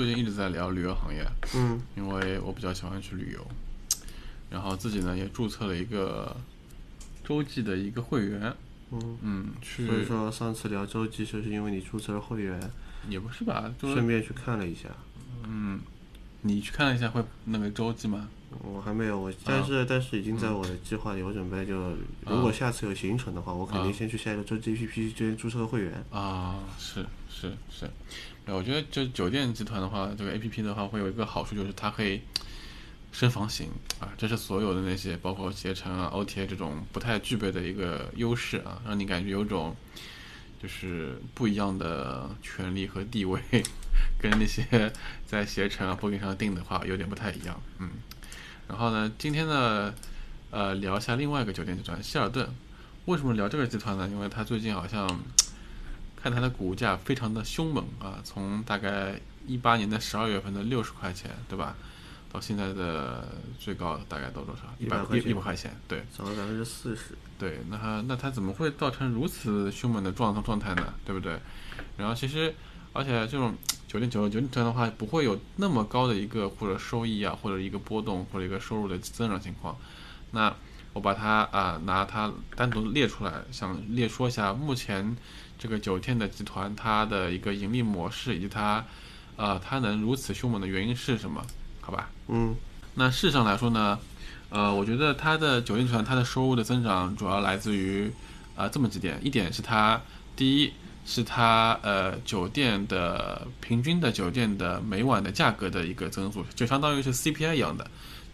最近一直在聊旅游行业，嗯。因为我比较喜欢去旅游，然后自己呢也注册了一个洲际的一个会员，嗯，嗯，去所以说上次聊洲际就是因为你注册了会员，也不是吧，就是顺便去看了一下。嗯，你去看了一下会那个洲际吗？我还没有，我但是、但是已经在我的计划里，我准备就如果下次有行程的话，我肯定先去下一个洲际 APP 这边注册个会员。啊，是是是，对，我觉得就酒店集团的话，这个 A P P 的话会有一个好处，就是它可以深房型啊，这是所有的那些包括携程啊、O T A 这种不太具备的一个优势啊，让你感觉有种就是不一样的权利和地位，跟那些 在携程啊、Booking 上订的话有点不太一样，嗯。然后呢，今天呢，呃，聊一下另外一个酒店集团希尔顿。为什么聊这个集团呢？因为它最近好像看它的股价非常的凶猛啊，从大概一八年的十二月份的六十块钱，对吧？到现在的最高大概到多少？一百100块一百块钱，对涨了百分之四十。对。那它那它怎么会造成如此凶猛的状状态呢？对不对？然后其实而且这种酒店酒酒店集团的话，不会有那么高的一个或者收益啊，或者一个波动或者一个收入的增长情况。那我把它啊、拿它单独列出来，想列说一下目前这个酒店的集团它的一个盈利模式，以及它啊、它能如此凶猛的原因是什么？好吧？嗯那事实上来说呢，呃，我觉得它的酒店集团它的收入的增长主要来自于啊、这么几点，一点是它第一是它呃酒店的平均的酒店的每晚的价格的一个增速，就相当于是 CPI 一样的，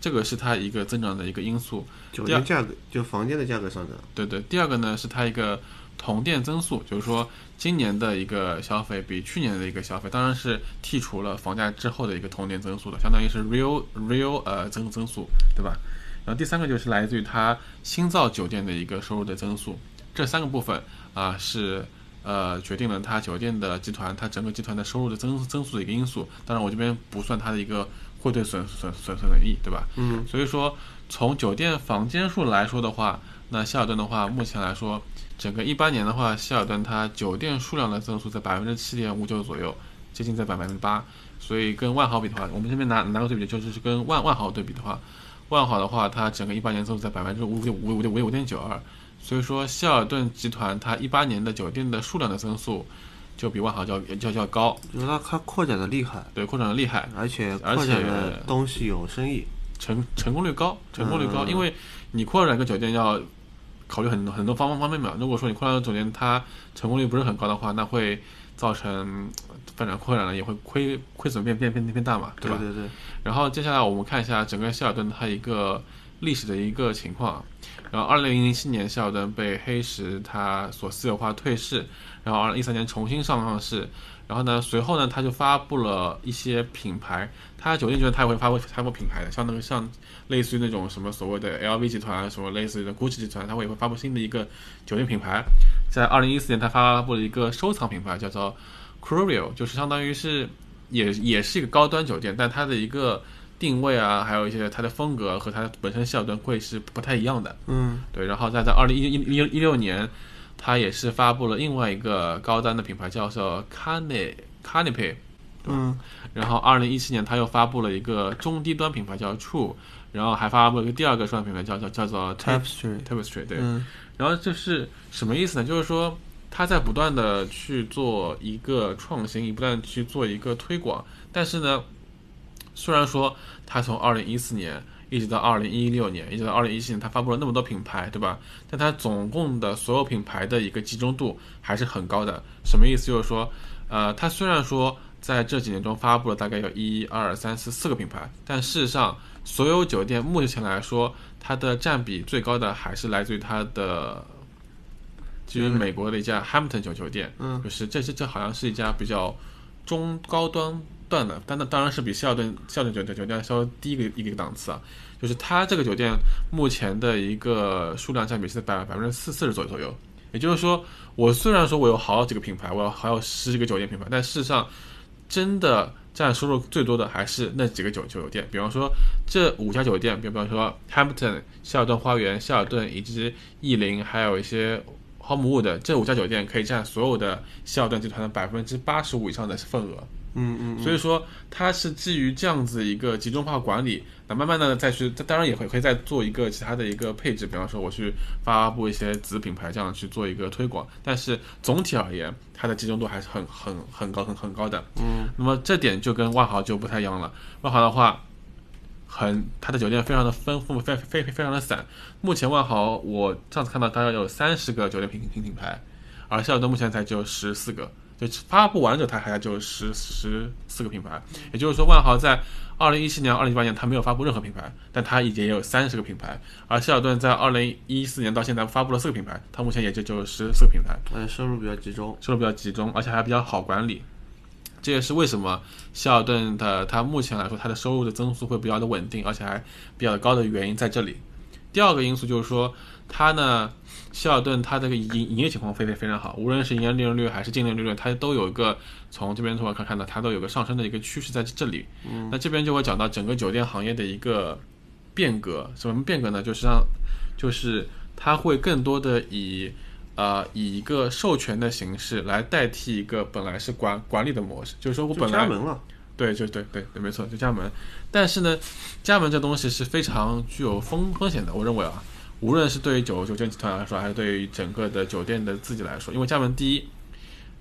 这个是它一个增长的一个因素。酒店价格就房间的价格上涨。对对，第二个呢是它一个同店增速，就是说今年的一个消费比去年的一个消费，当然是剔除了房价之后的一个同店增速的，相当于是 real real 呃增增速，对吧？然后第三个就是来自于它新造酒店的一个收入的增速，这三个部分啊、是呃决定了它酒店的集团它整个集团的收入的增增速的一个因素。当然我这边不算它的一个汇兑损损损损益，对吧？嗯，所以说，从酒店房间数来说的话，那希尔顿的话，目前来说，整个一八年的话，希尔顿它酒店数量的增速在百分之七点五九左右，接近在百分之八。所以跟万豪比的话，我们这边拿拿个对比，就是跟万万豪对比的话，万豪的话，它整个一八年增速在百分之五点五五点五点九二。所以说，希尔顿集团它一八年的酒店的数量的增速，就比万豪要要要高，就是它它扩展的厉害，对，扩展的厉害。而且而且的东西有生意。成成功率高，成功率高，嗯因为你扩展一个酒店要考虑很多很多方方方面面嘛。如果说你扩展一个酒店它成功率不是很高的话，那会造成发展扩展了也会亏亏损变变变变大嘛，对吧？对对对，然后接下来我们看一下整个希尔顿它一个历史的一个情况。然后，二零零七年希尔顿被黑石它所私有化退市，然后二零一三年重新上上市。然后呢，随后呢，它就发布了一些品牌，它酒店集团它也会发布发布品牌的，像那个像类似于那种什么所谓的 LV 集团，什么类似于的 GUCCI 集团，它会也会发布新的一个酒店品牌。在二零一四年，它发布了一个收藏品牌，叫做 Curio，就是相当于是也也是一个高端酒店，但它的一个定位啊，还有一些它的风格和它本身希尔顿会是不太一样的。嗯对，然后在在二零一一一六年，它也是发布了另外一个高端的品牌，叫做 Cane Canopy。嗯然后二零一七年，它又发布了一个中低端品牌叫 True，然后还发布了一个第二个双品牌叫叫叫做 Tap，Tapestry。Tapestry。对，嗯然后就是什么意思呢？就是说它在不断的去做一个创新，不断去做一个推广，但是呢，虽然说它从二零一四年一直到二零一六年，一直到二零一七年，它发布了那么多品牌，对吧？但它总共的所有品牌的一个集中度还是很高的。什么意思？就是说，呃，它虽然说在这几年中发布了大概有一二三四四个品牌，但事实上，所有酒店目前来说，它的占比最高的还是来自于它的。基于美国的一家 Hampton 酒酒店，嗯，就是这这这好像是一家比较中高端断的，但那当然是比希尔顿希尔顿酒酒酒店稍微低一个一个档次啊。就是它这个酒店目前的一个数量占比是在百百分之四四十左右左右。也就是说，我虽然说我有好几个品牌，我有还有十几个酒店品牌，但事实上真的占收入最多的还是那几个酒酒店。比方说这五家酒店，比方说 Hampton、希尔顿花园、希尔顿以及逸林，还有一些。豪姆沃的这五家酒店可以占所有的希尔顿集团的百分之八十五以上的份额。嗯嗯。所以说它是基于这样子一个集中化管理，那慢慢的再去，当然也会可以再做一个其他的一个配置，比方说我去发布一些子品牌，这样去做一个推广。但是总体而言，它的集中度还是很很很高很很高的。嗯。那么这点就跟万豪就不太一样了。万豪的话。很，它的酒店非常的丰富，非非非常的散。目前万豪，我上次看到大概有三十个酒店品品品牌，而希尔顿目前才只有十四个，就发布完之后它还就十十四个品牌。也就是说，万豪在二零一七年、二零一八年它没有发布任何品牌，但它已经也有三十个品牌。而希尔顿在二零一四年到现在发布了四个品牌，它目前也就就十四个品牌。嗯，收入比较集中，收入比较集中，而且还比较好管理。这也是为什么希尔顿的它目前来说它的收入的增速会比较的稳定，而且还比较高的原因在这里。第二个因素就是说，它呢，希尔顿它这个营营业情况非非非常好，无论是营业利润率还是净利润率，它都有一个从这边从可以看到它都有个上升的一个趋势在这里。嗯那这边就会讲到整个酒店行业的一个变革，什么变革呢？就是让就是它会更多的以。呃，以一个授权的形式来代替一个本来是管管理的模式，就是说我本来加盟了，对，就对对对，没错，就加盟。但是呢，加盟这东西是非常具有风风险的，我认为啊，无论是对于酒酒店集团来说，还是对于整个的酒店的自己来说，因为加盟第一。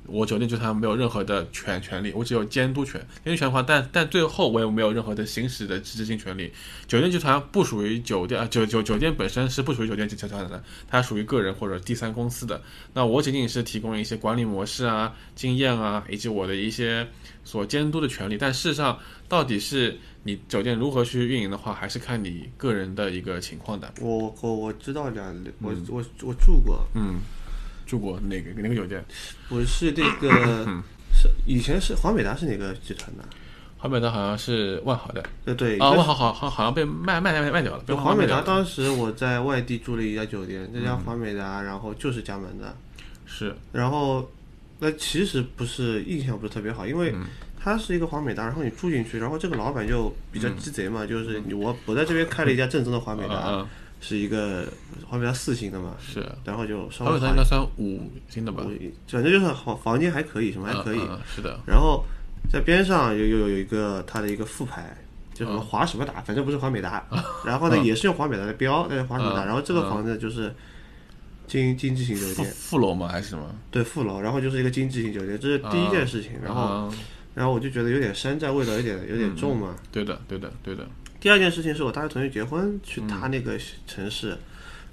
我酒店集团没有任何的权权利，我只有监督权。监督权的话，但但最后我也没有任何的行使的执行权利。酒店集团不属于酒店啊，酒酒酒店本身是不属于酒店集团的，它属于个人或者第三公司的。那我仅仅是提供一些管理模式啊、经验啊，以及我的一些所监督的权利。但事实上，到底是你酒店如何去运营的话，还是看你个人的一个情况的。我我我知道两，我我我住过，嗯。住过哪个哪个酒店？我是这个 是以前是华美达是哪个集团的？华美达好像是万豪的。呃对啊，万豪好好好像被卖卖卖卖掉了。被华美达当时我在外地住了一家酒店，这家华美达然后就是加盟的。是。然后那其实不是印象不是特别好，因为它是一个华美达，然后你住进去，然后这个老板就比较鸡贼嘛，就是我我在这边开了一家正宗的华美达。是一个华美达四星的嘛？是，然后就稍微华美达应该算五星的吧？反正就是房房间还可以，什么还可以。是的。然后在边上有有有一个它的一个副牌，叫什么华什么达，反正不是华美达。然后呢，也是用华美达的标，但是华什么达。然后这个房子就是经经济型酒店。副楼吗？还是什么？对，副楼。然后就是一个经济型酒店，这是第一件事情。然后，然后我就觉得有点山寨味道，有点有点重嘛。对的，对的，对的。第二件事情是我大学同学结婚去他那个城市，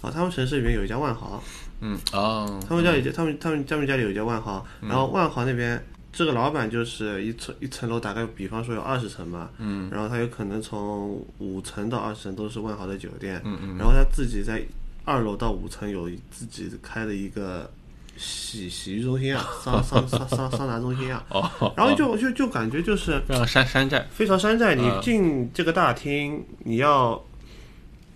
啊，他们城市里面有一家万豪，嗯，哦，他们家里他们他们他们家里有一家万豪，然后万豪那边这个老板就是一层一层楼大概比方说有二十层嘛，嗯，然后他有可能从五层到二十层都是万豪的酒店，嗯嗯，然后他自己在二楼到五层有自己开的一个。洗洗浴中心啊，桑桑桑桑桑拿中心啊，然后就就就感觉就是非常山山寨，非常山寨。你进这个大厅，你要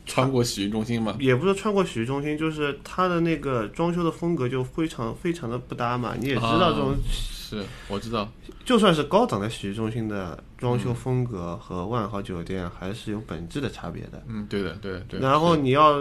穿过洗浴中心吗？也不是穿过洗浴中心，就是它的那个装修的风格就非常非常的不搭嘛。你也知道这种，是我知道，就算是高档的洗浴中心的装修风格和万豪酒店还是有本质的差别的。嗯，对的，对对。然后你要。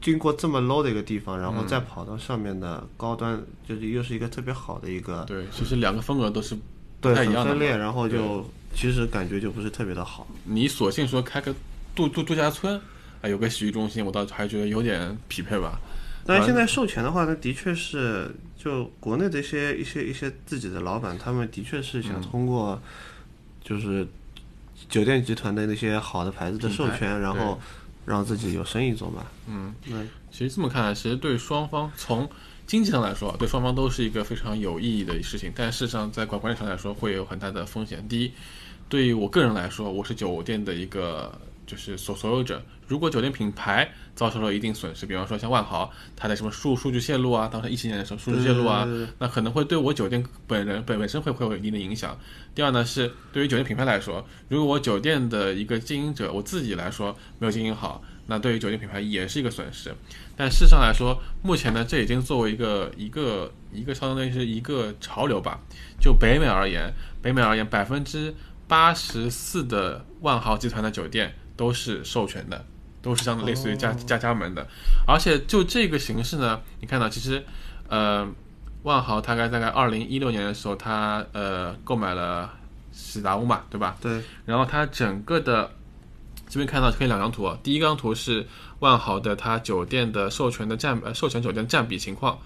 经过这么 low 的一个地方，然后再跑到上面的高端，就是又是一个特别好的一个。对，其实两个风格都是对很分裂，然后就其实感觉就不是特别的好。你索性说开个度度度假村，啊，有个洗浴中心，我倒还觉得有点匹配吧。但是现在授权的话，那的确是就国内的一些一些一些自己的老板，他们的确是想通过就是酒店集团的那些好的牌子的授权，然后让自己有生意做嘛。嗯，那其实这么看来，其实对双方从经济上来说，对双方都是一个非常有意义的事情。但事实上，在管管理上来说，会有很大的风险。第一，对于我个人来说，我是酒店的一个就是所所有者。如果酒店品牌遭受了一定损失，比方说像万豪，它的什么数数据泄露啊，当时一七年的时候数据泄露啊，那可能会对我酒店本人本本身会会有一定的影响。第二呢，是对于酒店品牌来说，如果我酒店的一个经营者我自己来说没有经营好，那对于酒店品牌也是一个损失。但事实上来说，目前呢，这已经作为一个一个一个相当于是一个潮流吧。就北美而言，北美而言，百分之八十四的万豪集团的酒店都是授权的，都是相类似于加加加盟的。而且就这个形式呢，你看到其实，呃，万豪大概大概二零一六年的时候，他呃购买了喜达屋嘛，对吧？对。然后它整个的这边看到可以两张图，第一张图是。万豪的它酒店的授权的占呃授权酒店占比情况，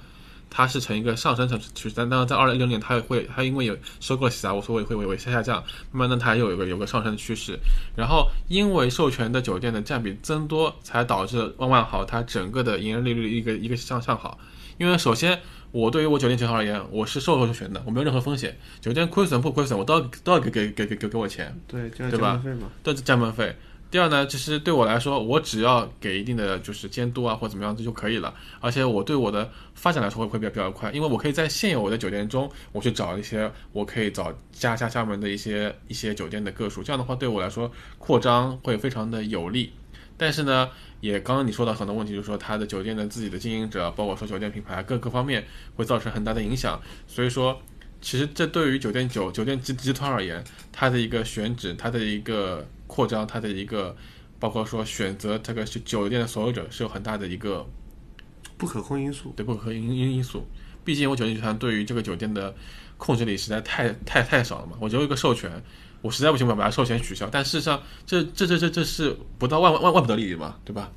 它是呈一个上升趋势，但当然在二零一六年它也会它因为有收购喜达屋，所以会会会下下降，慢慢的它又有个有个上升的趋势。然后因为授权的酒店的占比增多，才导致万万豪它整个的营业利率一个一个向上好。因为首先我对于我酒店集团而言，我是授权的，我没有任何风险，酒店亏损不亏损，我都要都要给给给给给给我钱，对对吧？都是加盟费。第二呢，其实对我来说，我只要给一定的就是监督啊，或者怎么样子就可以了。而且我对我的发展来说会会比较比较快，因为我可以在现有的酒店中，我去找一些我可以找加加加盟的一些一些酒店的个数。这样的话对我来说扩张会非常的有利。但是呢，也刚刚你说到很多问题，就是说他的酒店的自己的经营者，包括说酒店品牌各各方面会造成很大的影响。所以说，其实这对于酒店酒酒店集集团而言，它的一个选址，它的一个。扩张它的一个，包括说选择这个酒店的所有者是有很大的一个不可控因素，对不可控因因因素。毕竟我酒店集团对于这个酒店的控制力实在太太太少了嘛。我只有一个授权，我实在不行，我把它授权取消。但事实上，这这这这这是不到万万万万不得已嘛，对吧？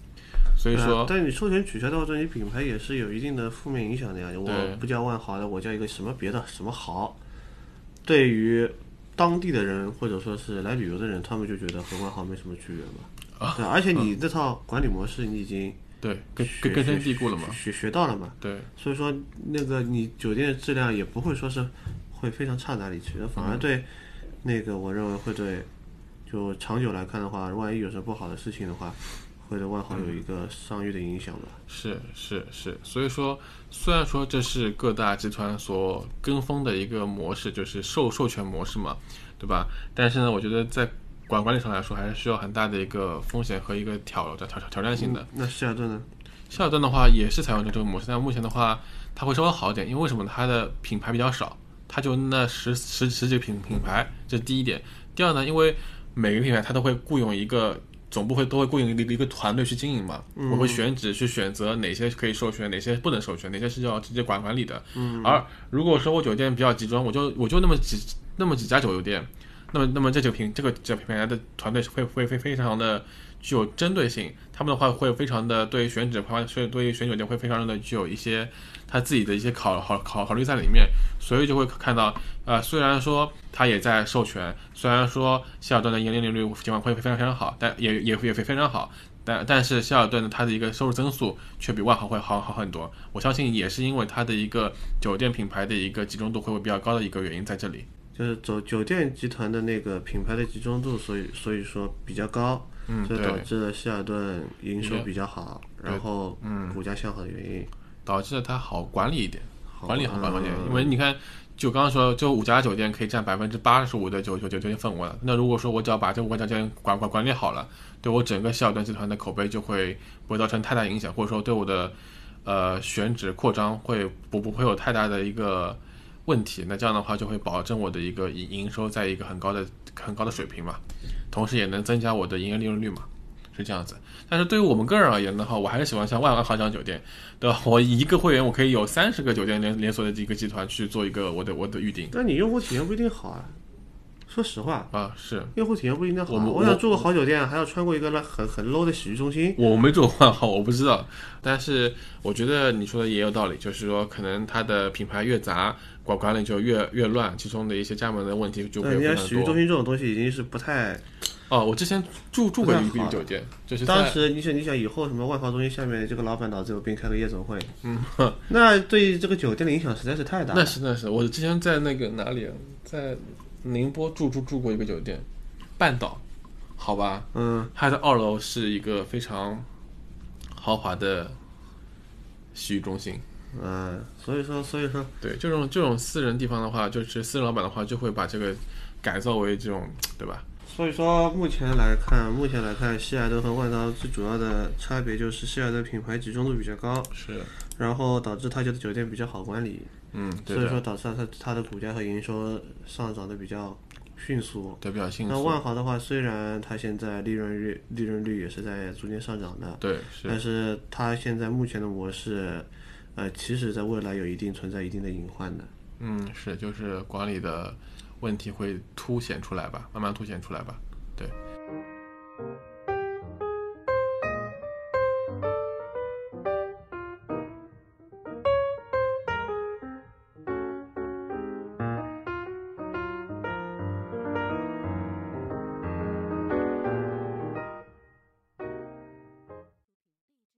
所以说，但你授权取消的话，对你品牌也是有一定的负面影响的呀。我不叫万豪的，我叫一个什么别的什么豪，对于。当地的人或者说是来旅游的人，他们就觉得和万豪没什么区别嘛。啊，对，而且你这套管理模式，你已经对根根根深蒂固了嘛，学学到了嘛。对，所以说那个你酒店的质量也不会说是会非常差哪里去，反而对那个我认为会对就长久来看的话，万一有什么不好的事情的话。会对外行有一个商誉的影响吧？是是是，所以说，虽然说这是各大集团所跟风的一个模式，就是授授权模式嘛，对吧？但是呢，我觉得在管管理上来说，还是需要很大的一个风险和一个挑挑挑挑战性的。那希尔顿呢？希尔顿的话也是采用的这个模式，但目前的话，它会稍微好一点，因为为什么？它的品牌比较少，它就那十十十几个品品牌，这是第一点。第二呢，因为每个品牌它都会雇佣一个。总部会都会雇佣一个一个团队去经营嘛，我会选址去选择哪些可以授权，哪些不能授权，哪些是要直接管管理的。而如果说我酒店比较集中，我就我就那么几那么几家酒店，那么那么这酒品这个这品牌的团队会会非非常的具有针对性，他们的话会非常的对选址方所以对于选酒店会非常的具有一些。他自己的一些考考考考虑在里面，所以就会看到，呃，虽然说他也在授权，虽然说希尔顿的盈利利率尽管会非常非常好，但也也也会非常好，但但是希尔顿的它的一个收入增速却比万豪会好好很多。我相信也是因为它的一个酒店品牌的一个集中度会会比较高的一个原因在这里。就是走酒店集团的那个品牌的集中度，所以所以说比较高，嗯，这导致了希尔顿营收比较好，然后嗯股价向好的原因。导致了它好管理一点，管理好管理一点。因为你看，就刚刚说，就五家酒店可以占百分之八十五的酒酒酒店份额。那如果说我只要把这五家酒店管管管理好了，对我整个希尔顿集团的口碑就会不会造成太大影响，或者说对我的呃选址扩张会不不会有太大的一个问题。那这样的话就会保证我的一个营营收在一个很高的很高的水平嘛，同时也能增加我的营业利润率嘛。是这样子，但是对于我们个人而言的话，我还是喜欢像万万豪这样酒店，对吧？我一个会员，我可以有三十个酒店连连锁的一个集团去做一个我的我的预订。但你用户体验不一定好啊，说实话啊，是用户体验不一定好。我想住个好酒店，还要穿过一个很很 low 的洗浴中心。我没住过万豪，我不知道。但是我觉得你说的也有道理，就是说可能它的品牌越杂，管管理就越越乱，其中的一些加盟的问题就会非常多。洗浴中心这种东西已经是不太……哦，我之前住住过一个酒店，就是当时你想你想以后什么万豪中心下面这个老板脑子有病，开个夜总会，嗯，那对这个酒店的影响实在是太大。那是那是，我之前在那个哪里啊，在。宁波住住住过一个酒店，半岛，好吧，嗯，它的二楼是一个非常豪华的洗浴中心，嗯，所以说，所以说，对这种这种私人地方的话，就是私人老板的话，就会把这个改造为这种，对吧？所以说，目前来看，目前来看，希尔顿和万达最主要的差别就是希尔顿品牌集中度比较高，是，然后导致他家的酒店比较好管理。嗯，所以说导致它它的股价和营收上涨的比较迅速，对，比较迅速。那万豪的话，虽然它现在利润率利润率也是在逐渐上涨的，对，但是它现在目前的模式，呃，其实在未来有一定存在一定的隐患的。嗯，是，就是管理的问题会凸显出来吧，慢慢凸显出来吧，对。